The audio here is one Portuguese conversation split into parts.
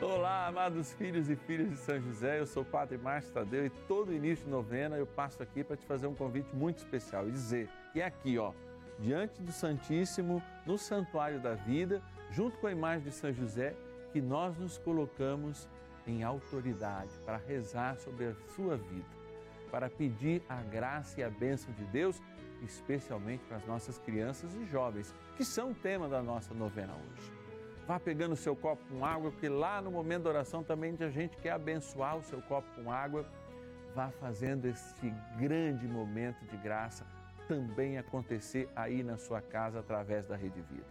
Olá, amados filhos e filhas de São José, eu sou o Padre Márcio Tadeu e todo início de novena eu passo aqui para te fazer um convite muito especial e dizer que é aqui, ó, diante do Santíssimo, no Santuário da Vida, junto com a imagem de São José, que nós nos colocamos em autoridade para rezar sobre a sua vida, para pedir a graça e a bênção de Deus, especialmente para as nossas crianças e jovens, que são o tema da nossa novena hoje. Vá pegando o seu copo com água, porque lá no momento da oração também a gente quer abençoar o seu copo com água. Vá fazendo este grande momento de graça também acontecer aí na sua casa através da Rede Vida.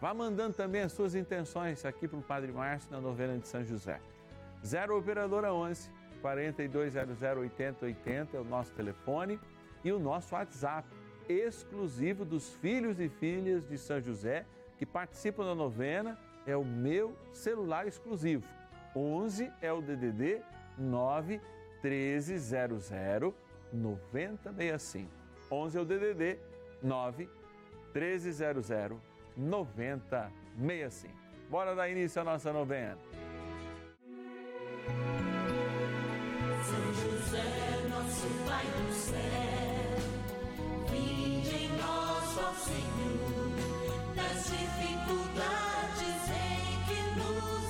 Vá mandando também as suas intenções aqui para o Padre Márcio na novena de São José. 0 Operadora 11 4200 8080 é o nosso telefone e o nosso WhatsApp exclusivo dos filhos e filhas de São José que participam da novena é o meu celular exclusivo. 11 é o DDD 9 1300 9065. 11 é o DDD 9 1300 9065. Bora dar início à nossa novena. São José, nosso Pai do céu, vinde em nós, ó Senhor, das dificuldades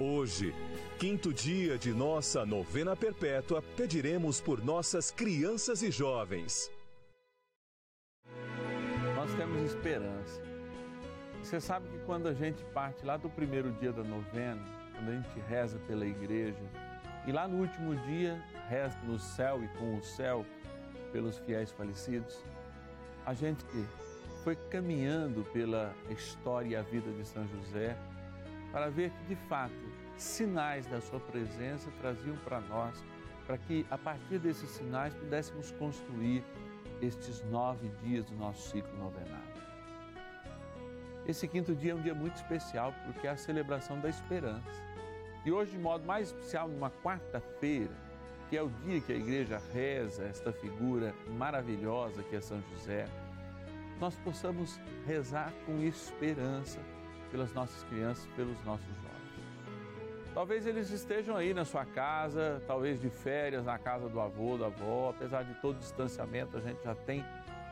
Hoje, quinto dia de nossa novena perpétua, pediremos por nossas crianças e jovens. Nós temos esperança. Você sabe que quando a gente parte lá do primeiro dia da novena, quando a gente reza pela igreja, e lá no último dia reza no céu e com o céu pelos fiéis falecidos, a gente foi caminhando pela história e a vida de São José para ver que, de fato, sinais da sua presença traziam para nós, para que a partir desses sinais pudéssemos construir estes nove dias do nosso ciclo novenário. Esse quinto dia é um dia muito especial porque é a celebração da esperança. E hoje, de modo mais especial, numa quarta-feira, que é o dia que a igreja reza esta figura maravilhosa que é São José, nós possamos rezar com esperança pelas nossas crianças, pelos nossos jovens. Talvez eles estejam aí na sua casa, talvez de férias na casa do avô, da avó, apesar de todo o distanciamento, a gente já tem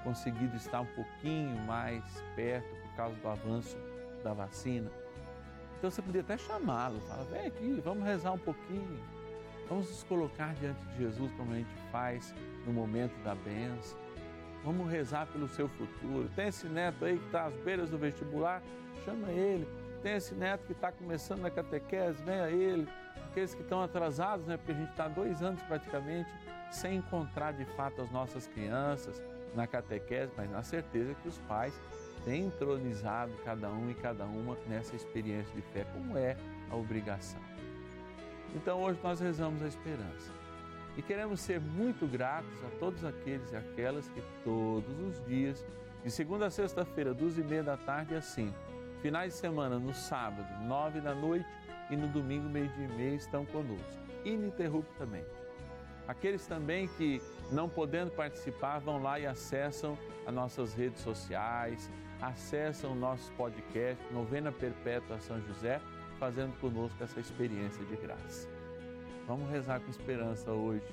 conseguido estar um pouquinho mais perto por causa do avanço da vacina. Então você podia até chamá-lo, fala, vem aqui, vamos rezar um pouquinho, vamos nos colocar diante de Jesus como a gente faz no momento da benção. Vamos rezar pelo seu futuro. Tem esse neto aí que está às beiras do vestibular, chama ele. Tem esse neto que está começando na catequese, vem a ele. Aqueles que estão atrasados, né? Porque a gente está dois anos praticamente sem encontrar de fato as nossas crianças na catequese, mas na certeza que os pais têm entronizado cada um e cada uma nessa experiência de fé, como é a obrigação. Então hoje nós rezamos a esperança. E queremos ser muito gratos a todos aqueles e aquelas que todos os dias, de segunda a sexta-feira, duas e meia da tarde, às cinco, Finais de semana, no sábado, nove da noite e no domingo, meio-dia e meia, estão conosco, ininterruptamente. Aqueles também que, não podendo participar, vão lá e acessam as nossas redes sociais, acessam o nosso podcast, Novena Perpétua São José, fazendo conosco essa experiência de graça. Vamos rezar com esperança hoje,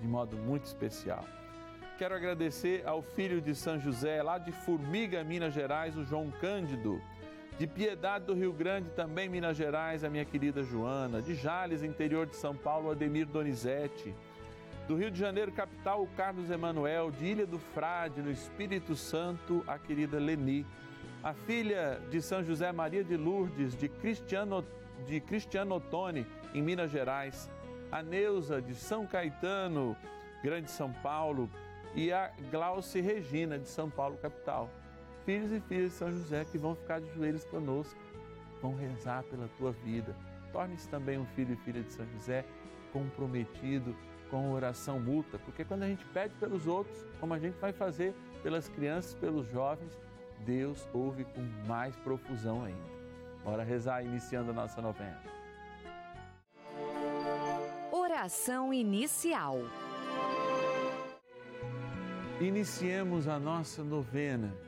de modo muito especial. Quero agradecer ao filho de São José, lá de Formiga, Minas Gerais, o João Cândido. De Piedade do Rio Grande, também Minas Gerais, a minha querida Joana. De Jales, interior de São Paulo, Ademir Donizete. Do Rio de Janeiro, capital, o Carlos Emanuel. De Ilha do Frade, no Espírito Santo, a querida Leni. A filha de São José Maria de Lourdes, de Cristiano, de Cristiano Ottoni, em Minas Gerais. A Neuza, de São Caetano, Grande São Paulo e a Glauce Regina, de São Paulo, capital. Filhos e filhas de São José que vão ficar de joelhos conosco, vão rezar pela tua vida. Torne-se também um filho e filha de São José comprometido com oração mútua, porque quando a gente pede pelos outros, como a gente vai fazer pelas crianças, pelos jovens, Deus ouve com mais profusão ainda. Bora rezar iniciando a nossa novena. Oração inicial. Iniciemos a nossa novena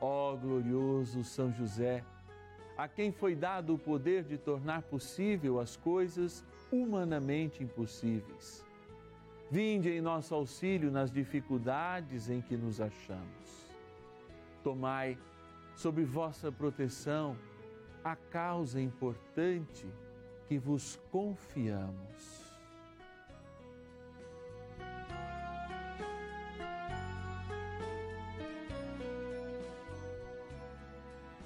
Ó glorioso São José, a quem foi dado o poder de tornar possível as coisas humanamente impossíveis. Vinde em nosso auxílio nas dificuldades em que nos achamos. Tomai sob vossa proteção a causa importante que vos confiamos.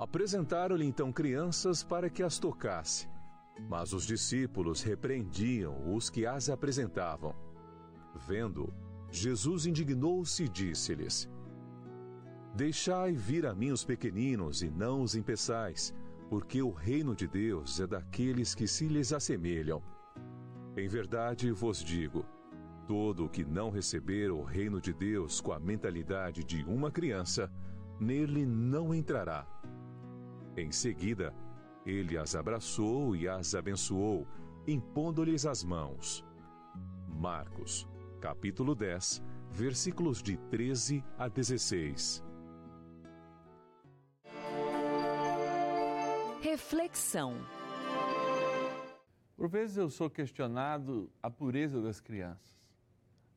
Apresentaram-lhe então crianças para que as tocasse. Mas os discípulos repreendiam os que as apresentavam. Vendo, Jesus indignou-se e disse-lhes: Deixai vir a mim os pequeninos e não os impeçais, porque o reino de Deus é daqueles que se lhes assemelham. Em verdade vos digo: todo o que não receber o reino de Deus com a mentalidade de uma criança, nele não entrará. Em seguida, ele as abraçou e as abençoou, impondo-lhes as mãos. Marcos, capítulo 10, versículos de 13 a 16. Reflexão. Por vezes eu sou questionado a pureza das crianças.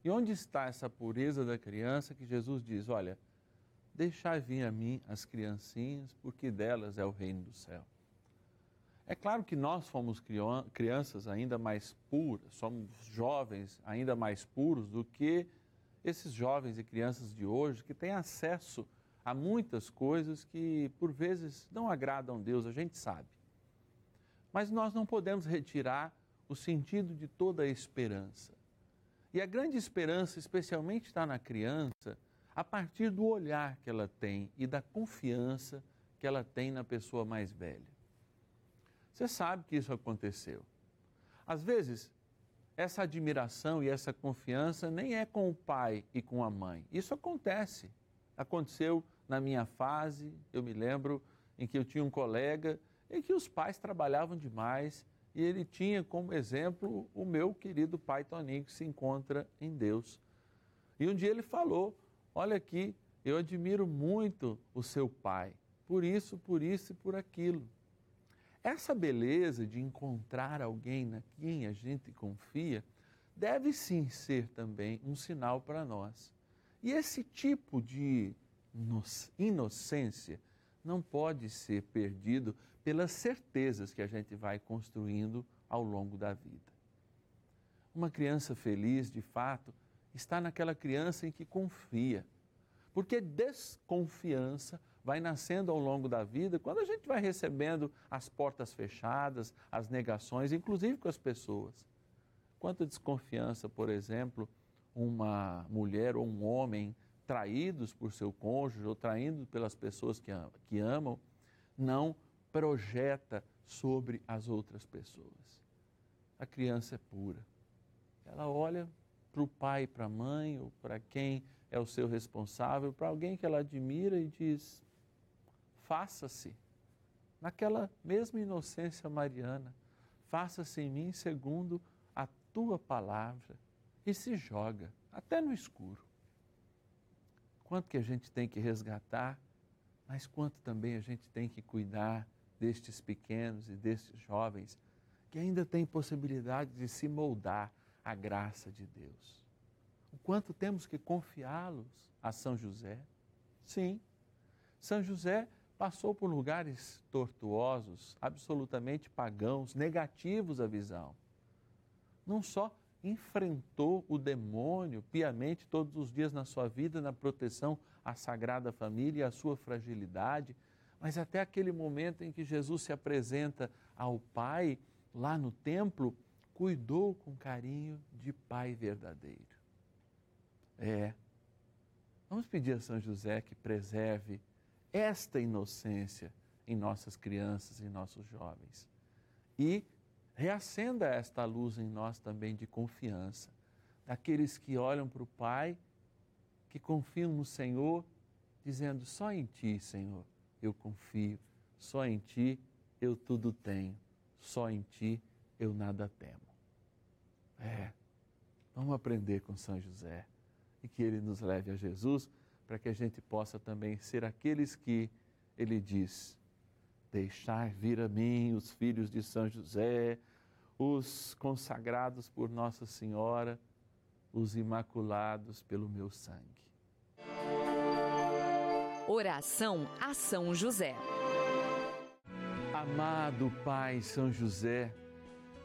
E onde está essa pureza da criança que Jesus diz: olha, deixai vir a mim as criancinhas, porque delas é o reino do céu. É claro que nós fomos crian- crianças ainda mais puras, somos jovens ainda mais puros do que esses jovens e crianças de hoje que têm acesso a muitas coisas que por vezes não agradam a Deus, a gente sabe. Mas nós não podemos retirar o sentido de toda a esperança. E a grande esperança, especialmente, está na criança, a partir do olhar que ela tem e da confiança que ela tem na pessoa mais velha. Você sabe que isso aconteceu. Às vezes, essa admiração e essa confiança nem é com o pai e com a mãe. Isso acontece. Aconteceu na minha fase, eu me lembro em que eu tinha um colega em que os pais trabalhavam demais e ele tinha como exemplo o meu querido pai Toninho, que se encontra em Deus. E um dia ele falou: Olha aqui, eu admiro muito o seu pai, por isso, por isso e por aquilo. Essa beleza de encontrar alguém na quem a gente confia deve sim ser também um sinal para nós. E esse tipo de inocência não pode ser perdido pelas certezas que a gente vai construindo ao longo da vida. Uma criança feliz, de fato, está naquela criança em que confia. Porque desconfiança vai nascendo ao longo da vida quando a gente vai recebendo as portas fechadas, as negações, inclusive com as pessoas. Quanta desconfiança, por exemplo, uma mulher ou um homem traídos por seu cônjuge ou traídos pelas pessoas que, que amam, não projeta sobre as outras pessoas. A criança é pura. Ela olha para o pai, para a mãe, ou para quem é o seu responsável, para alguém que ela admira e diz: faça-se, naquela mesma inocência mariana, faça-se em mim segundo a tua palavra e se joga até no escuro. Quanto que a gente tem que resgatar, mas quanto também a gente tem que cuidar destes pequenos e destes jovens que ainda têm possibilidade de se moldar à graça de Deus. O quanto temos que confiá-los a São José? Sim, São José passou por lugares tortuosos, absolutamente pagãos, negativos à visão. Não só enfrentou o demônio piamente todos os dias na sua vida, na proteção à Sagrada Família e à sua fragilidade, mas até aquele momento em que Jesus se apresenta ao Pai lá no templo, cuidou com carinho de Pai verdadeiro. É. Vamos pedir a São José que preserve esta inocência em nossas crianças e nossos jovens. E reacenda esta luz em nós também de confiança, daqueles que olham para o Pai, que confiam no Senhor, dizendo: só em Ti, Senhor, eu confio, só em Ti eu tudo tenho, só em Ti eu nada temo. É, vamos aprender com São José e que ele nos leve a Jesus para que a gente possa também ser aqueles que ele diz: Deixar vir a mim os filhos de São José, os consagrados por Nossa Senhora, os imaculados pelo meu sangue. Oração a São José. Amado Pai São José,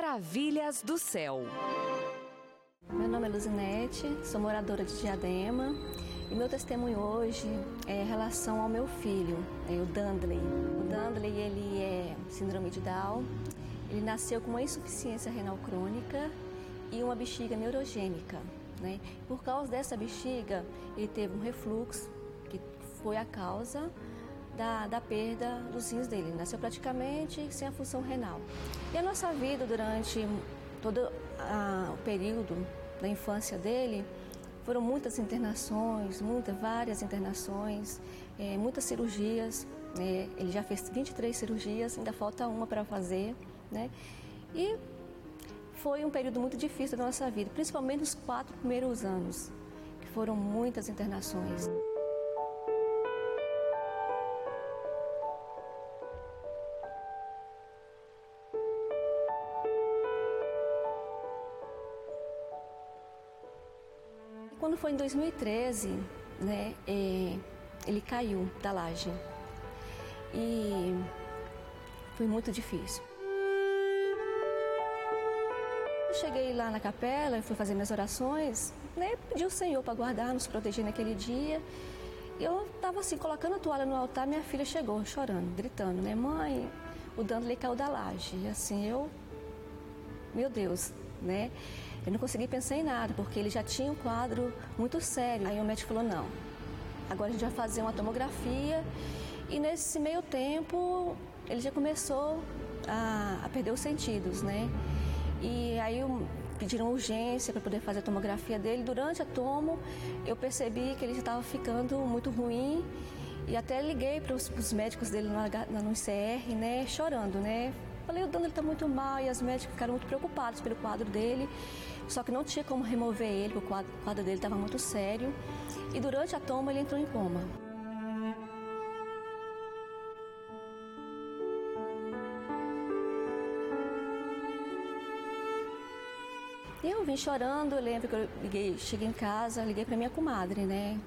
Maravilhas do céu. Meu nome é Luzinete, sou moradora de Diadema e meu testemunho hoje é em relação ao meu filho, é o Dandley. O Dandley ele é síndrome de Down, ele nasceu com uma insuficiência renal crônica e uma bexiga neurogênica. Né? Por causa dessa bexiga, ele teve um refluxo, que foi a causa da, da perda dos rins dele. Nasceu praticamente sem a função renal. E a nossa vida durante todo a, o período da infância dele foram muitas internações, muitas, várias internações, é, muitas cirurgias. É, ele já fez 23 cirurgias, ainda falta uma para fazer, né? E foi um período muito difícil da nossa vida, principalmente nos quatro primeiros anos, que foram muitas internações. Foi em 2013, né, é, ele caiu da laje e foi muito difícil. Eu cheguei lá na capela, fui fazer minhas orações, né, pedi ao Senhor para guardar, nos proteger naquele dia. Eu estava assim, colocando a toalha no altar, minha filha chegou chorando, gritando, né, mãe, o Dandley caiu da laje. E assim, eu, meu Deus, né? Eu não consegui pensar em nada, porque ele já tinha um quadro muito sério. Aí o médico falou: não, agora a gente vai fazer uma tomografia. E nesse meio tempo, ele já começou a, a perder os sentidos, né? E aí pediram urgência para poder fazer a tomografia dele. Durante a tomo, eu percebi que ele já estava ficando muito ruim. E até liguei para os médicos dele no, no ICR, né, chorando, né? Falei, o Dano está muito mal e as médicas ficaram muito preocupadas pelo quadro dele. Só que não tinha como remover ele, porque o quadro, o quadro dele estava muito sério. E durante a toma ele entrou em coma. Eu vim chorando, eu lembro que eu liguei, cheguei em casa, liguei para minha comadre, né?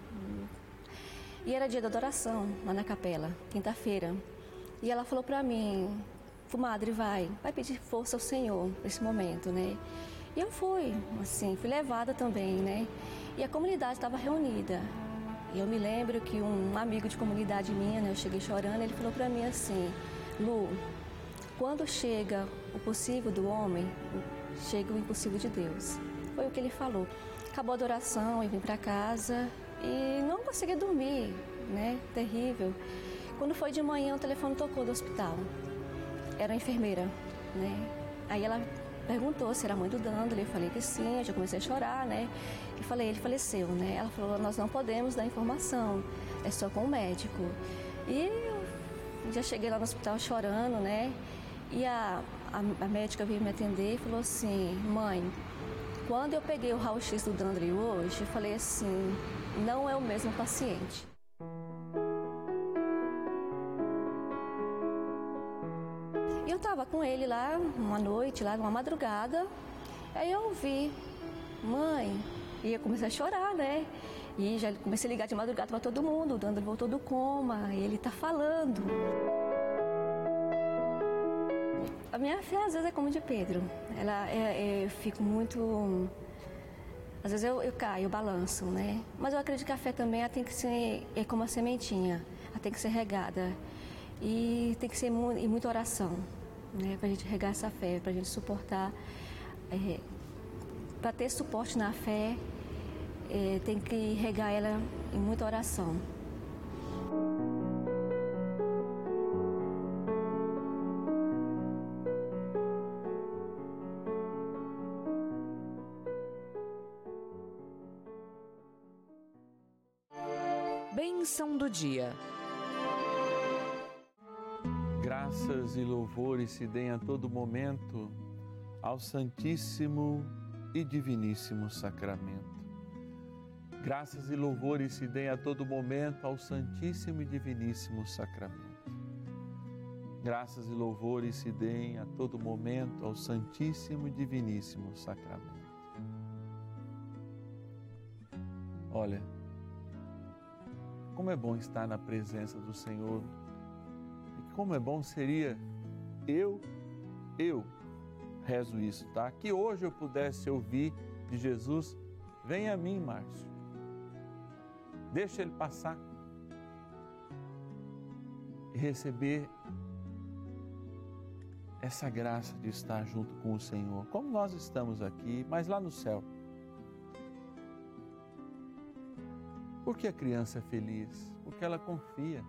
E era dia da adoração, lá na capela, quinta-feira. E ela falou para mim, comadre, vai, vai pedir força ao Senhor nesse momento, né? E eu fui, assim, fui levada também, né? E a comunidade estava reunida. E eu me lembro que um amigo de comunidade minha, né, eu cheguei chorando, ele falou para mim assim, Lu, quando chega o possível do homem, chega o impossível de Deus. Foi o que ele falou. Acabou a adoração, eu vim para casa e não consegui dormir, né? Terrível. Quando foi de manhã, o telefone tocou do hospital. Era enfermeira, né? Aí ela perguntou se era mãe do Dandle, eu falei que sim, eu já comecei a chorar, né? E falei, ele faleceu, né? Ela falou, nós não podemos dar informação, é só com o médico. E eu já cheguei lá no hospital chorando, né? E a, a, a médica veio me atender e falou assim, mãe, quando eu peguei o raio-x do Dandre hoje, eu falei assim, não é o mesmo paciente. Com ele lá uma noite, lá numa madrugada, aí eu ouvi, mãe, e eu comecei a chorar, né? E já comecei a ligar de madrugada para todo mundo, o Dandre voltou do coma, ele tá falando. A minha fé às vezes é como de Pedro. Ela é, é- eu fico muito. Às vezes eu, eu caio, eu balanço, né? Mas eu acredito que a fé também tem que ser é como a sementinha, ela tem que ser regada. E tem que ser e muita oração, né? Pra gente regar essa fé, pra gente suportar. É, para ter suporte na fé, é, tem que regar ela em muita oração. Graças e louvores se deem a todo momento ao Santíssimo e Diviníssimo Sacramento. Graças e louvores se deem a todo momento ao Santíssimo e Diviníssimo Sacramento. Graças e louvores se deem a todo momento ao Santíssimo e Diviníssimo Sacramento. Olha, como é bom estar na presença do Senhor como é bom seria eu, eu rezo isso, tá? Que hoje eu pudesse ouvir de Jesus: vem a mim, Márcio. Deixa ele passar e receber essa graça de estar junto com o Senhor, como nós estamos aqui, mas lá no céu. Por que a criança é feliz? Porque ela confia.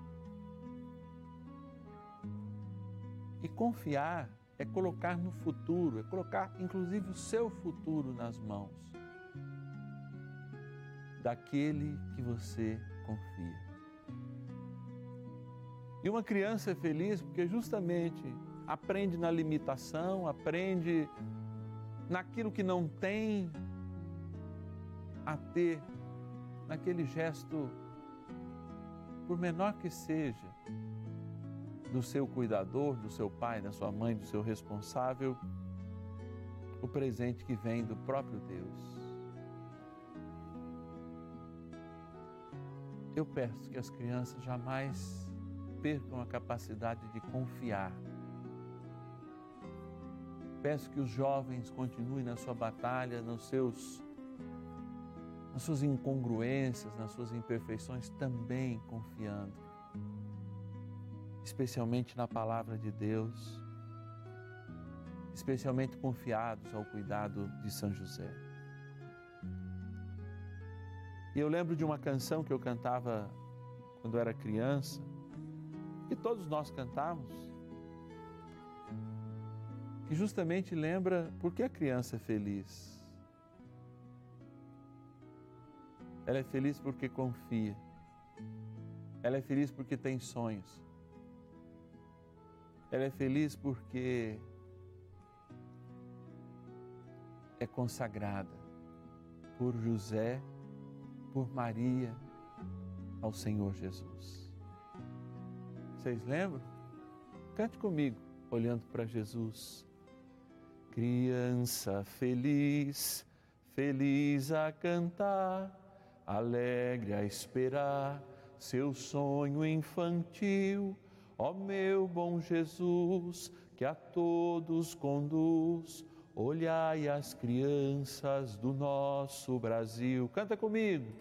Confiar é colocar no futuro, é colocar inclusive o seu futuro nas mãos daquele que você confia. E uma criança é feliz porque justamente aprende na limitação, aprende naquilo que não tem, a ter naquele gesto, por menor que seja, do seu cuidador, do seu pai, da sua mãe, do seu responsável, o presente que vem do próprio Deus. Eu peço que as crianças jamais percam a capacidade de confiar. Peço que os jovens continuem na sua batalha, nos seus nas suas incongruências, nas suas imperfeições, também confiando, especialmente na palavra de Deus, especialmente confiados ao cuidado de São José. E eu lembro de uma canção que eu cantava quando era criança, que todos nós cantávamos, que justamente lembra por que a criança é feliz. Ela é feliz porque confia. Ela é feliz porque tem sonhos. Ela é feliz porque é consagrada por José, por Maria, ao Senhor Jesus. Vocês lembram? Cante comigo, olhando para Jesus. Criança feliz, feliz a cantar alegre a esperar seu sonho infantil. Ó meu bom Jesus, que a todos conduz, olhai as crianças do nosso Brasil. Canta comigo.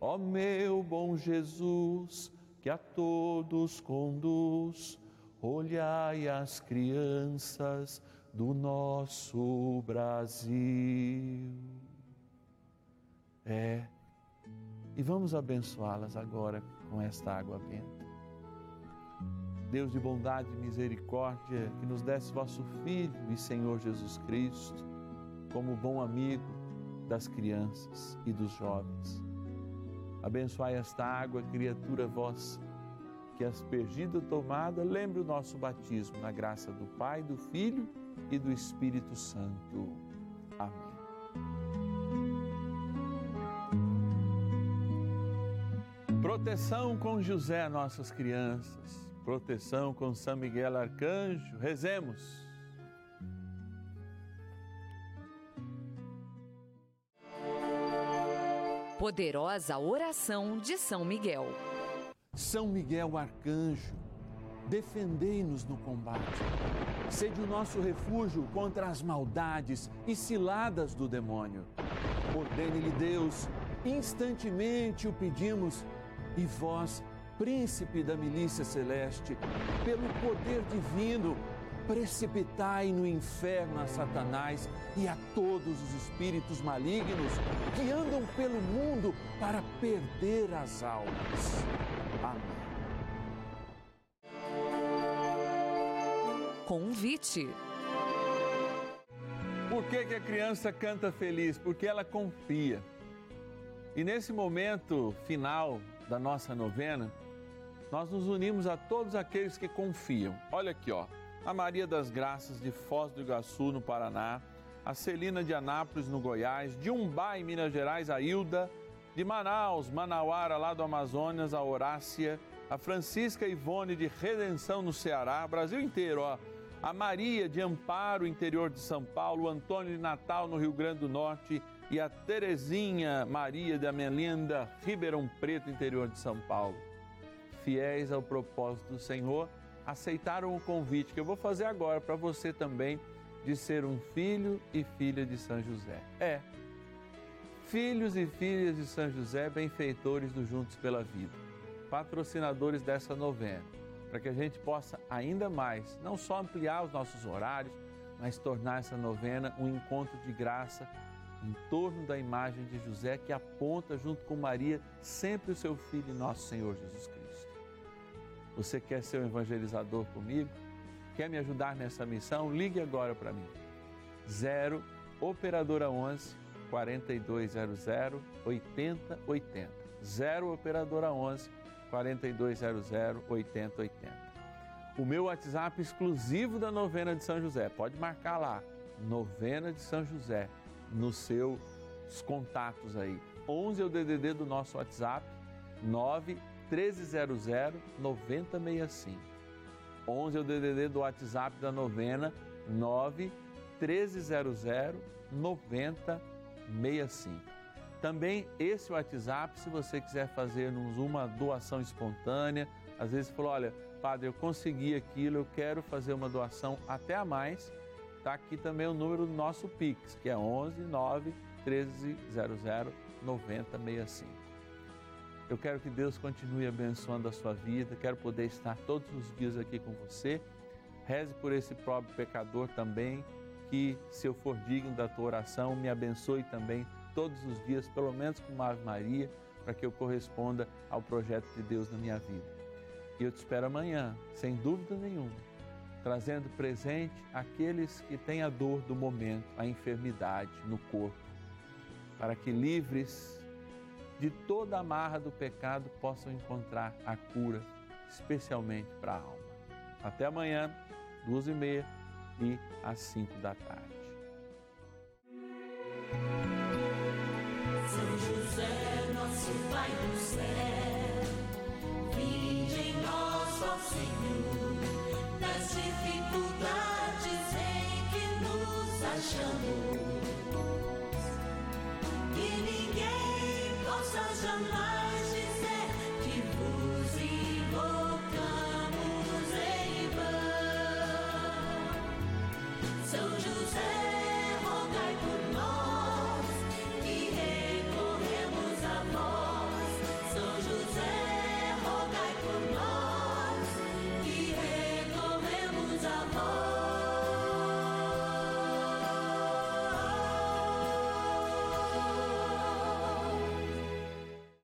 Ó meu bom Jesus, que a todos conduz, olhai as crianças do nosso Brasil. É e vamos abençoá-las agora com esta água benta. Deus de bondade e misericórdia, que nos desse vosso Filho e Senhor Jesus Cristo, como bom amigo das crianças e dos jovens. Abençoai esta água, criatura vossa, que aspergida tomada lembre o nosso batismo na graça do Pai, do Filho e do Espírito Santo. Amém. Proteção com José, nossas crianças. Proteção com São Miguel Arcanjo. Rezemos. Poderosa oração de São Miguel. São Miguel Arcanjo, defendei-nos no combate. Sede o nosso refúgio contra as maldades e ciladas do demônio. Ordene-lhe Deus, instantemente o pedimos, e vós, príncipe da milícia celeste, pelo poder divino, precipitai no inferno a Satanás e a todos os espíritos malignos que andam pelo mundo para perder as almas. Amém. Convite. Por que, que a criança canta feliz? Porque ela confia. E nesse momento final da nossa novena, nós nos unimos a todos aqueles que confiam. Olha aqui, ó. A Maria das Graças de Foz do Iguaçu, no Paraná, a Celina de Anápolis, no Goiás, de Umbá, em Minas Gerais, a Hilda, de Manaus, Manauara, lá do Amazonas, a Horácia, a Francisca Ivone de Redenção, no Ceará, Brasil inteiro, ó. A Maria de Amparo, interior de São Paulo, o Antônio de Natal, no Rio Grande do Norte, e a Terezinha Maria de Amelinda, Ribeirão Preto, interior de São Paulo. Fiéis ao propósito do Senhor, aceitaram o convite que eu vou fazer agora para você também de ser um filho e filha de São José. É, filhos e filhas de São José, benfeitores do Juntos pela Vida, patrocinadores dessa novena, para que a gente possa ainda mais, não só ampliar os nossos horários, mas tornar essa novena um encontro de graça em torno da imagem de José que aponta junto com Maria sempre o seu filho nosso Senhor Jesus Cristo. Você quer ser um evangelizador comigo? Quer me ajudar nessa missão? Ligue agora para mim. 0 operadora 11 4200 8080. 0 operadora 11 4200 8080. O meu WhatsApp exclusivo da novena de São José. Pode marcar lá. Novena de São José nos seus contatos aí. 11 é o DDD do nosso WhatsApp, 9 1300 9065. 11 é o DDD do WhatsApp da novena, 9 1300 9065. Também esse WhatsApp, se você quiser fazer-nos uma doação espontânea, às vezes falou, olha, padre, eu consegui aquilo, eu quero fazer uma doação até a mais, Está aqui também o número do nosso Pix, que é 11 9 1300 9065. Eu quero que Deus continue abençoando a sua vida, quero poder estar todos os dias aqui com você. Reze por esse pobre pecador também, que se eu for digno da tua oração, me abençoe também todos os dias, pelo menos com uma Ave Maria, para que eu corresponda ao projeto de Deus na minha vida. E eu te espero amanhã, sem dúvida nenhuma trazendo presente aqueles que têm a dor do momento, a enfermidade no corpo, para que livres de toda a marra do pecado possam encontrar a cura, especialmente para a alma. Até amanhã, duas e meia e às cinco da tarde. Nosso Pai do céu, vinde em nós, ó Senhor, nas dificuldades em que nos achamos. Que Er I'll such